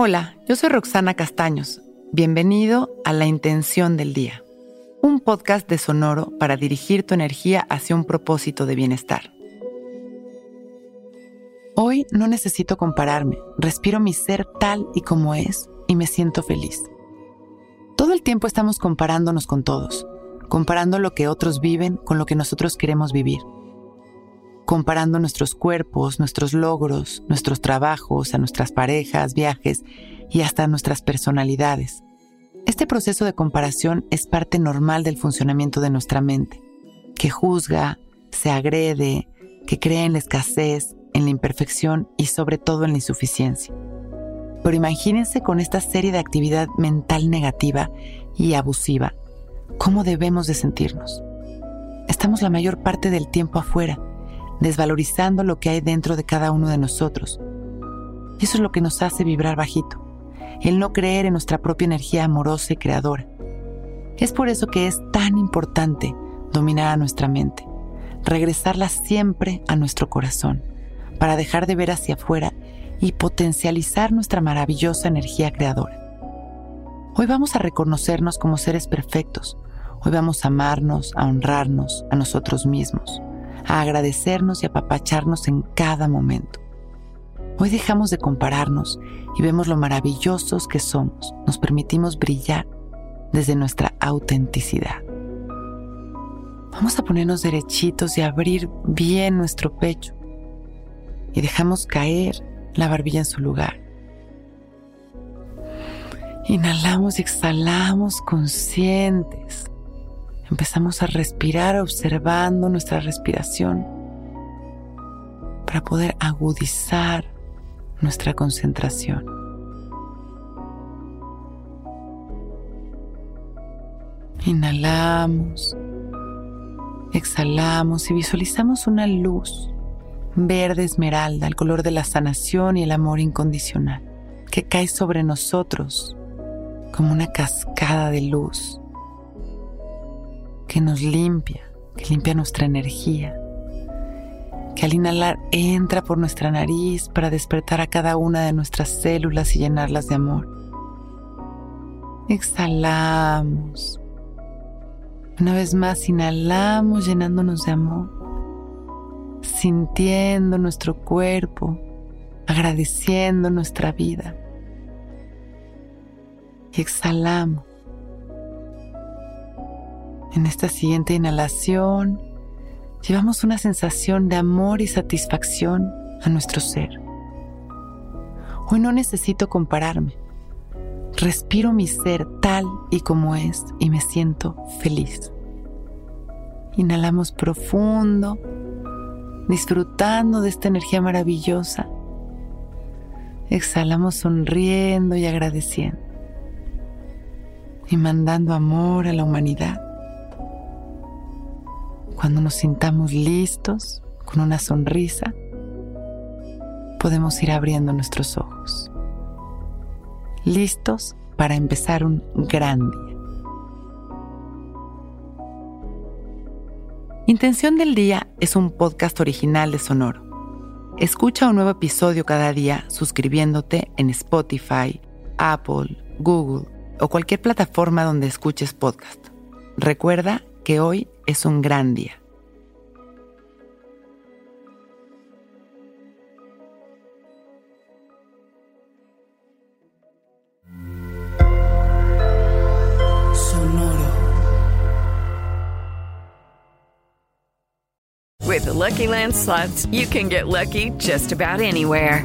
Hola, yo soy Roxana Castaños. Bienvenido a La Intención del Día, un podcast de Sonoro para dirigir tu energía hacia un propósito de bienestar. Hoy no necesito compararme, respiro mi ser tal y como es y me siento feliz. Todo el tiempo estamos comparándonos con todos, comparando lo que otros viven con lo que nosotros queremos vivir comparando nuestros cuerpos, nuestros logros, nuestros trabajos, a nuestras parejas, viajes y hasta nuestras personalidades. Este proceso de comparación es parte normal del funcionamiento de nuestra mente, que juzga, se agrede, que cree en la escasez, en la imperfección y sobre todo en la insuficiencia. Pero imagínense con esta serie de actividad mental negativa y abusiva, ¿cómo debemos de sentirnos? Estamos la mayor parte del tiempo afuera, desvalorizando lo que hay dentro de cada uno de nosotros. Y eso es lo que nos hace vibrar bajito, el no creer en nuestra propia energía amorosa y creadora. Es por eso que es tan importante dominar a nuestra mente, regresarla siempre a nuestro corazón, para dejar de ver hacia afuera y potencializar nuestra maravillosa energía creadora. Hoy vamos a reconocernos como seres perfectos. Hoy vamos a amarnos, a honrarnos a nosotros mismos a agradecernos y apapacharnos en cada momento. Hoy dejamos de compararnos y vemos lo maravillosos que somos. Nos permitimos brillar desde nuestra autenticidad. Vamos a ponernos derechitos y abrir bien nuestro pecho. Y dejamos caer la barbilla en su lugar. Inhalamos y exhalamos conscientes Empezamos a respirar observando nuestra respiración para poder agudizar nuestra concentración. Inhalamos, exhalamos y visualizamos una luz verde esmeralda, el color de la sanación y el amor incondicional, que cae sobre nosotros como una cascada de luz que nos limpia, que limpia nuestra energía, que al inhalar entra por nuestra nariz para despertar a cada una de nuestras células y llenarlas de amor. Exhalamos. Una vez más inhalamos llenándonos de amor, sintiendo nuestro cuerpo, agradeciendo nuestra vida. Y exhalamos en esta siguiente inhalación, llevamos una sensación de amor y satisfacción a nuestro ser. Hoy no necesito compararme. Respiro mi ser tal y como es y me siento feliz. Inhalamos profundo, disfrutando de esta energía maravillosa. Exhalamos sonriendo y agradeciendo. Y mandando amor a la humanidad. Cuando nos sintamos listos, con una sonrisa, podemos ir abriendo nuestros ojos. Listos para empezar un gran día. Intención del Día es un podcast original de Sonoro. Escucha un nuevo episodio cada día suscribiéndote en Spotify, Apple, Google o cualquier plataforma donde escuches podcast. Recuerda que hoy es un gran día. With the Lucky Land slots, you can get lucky just about anywhere.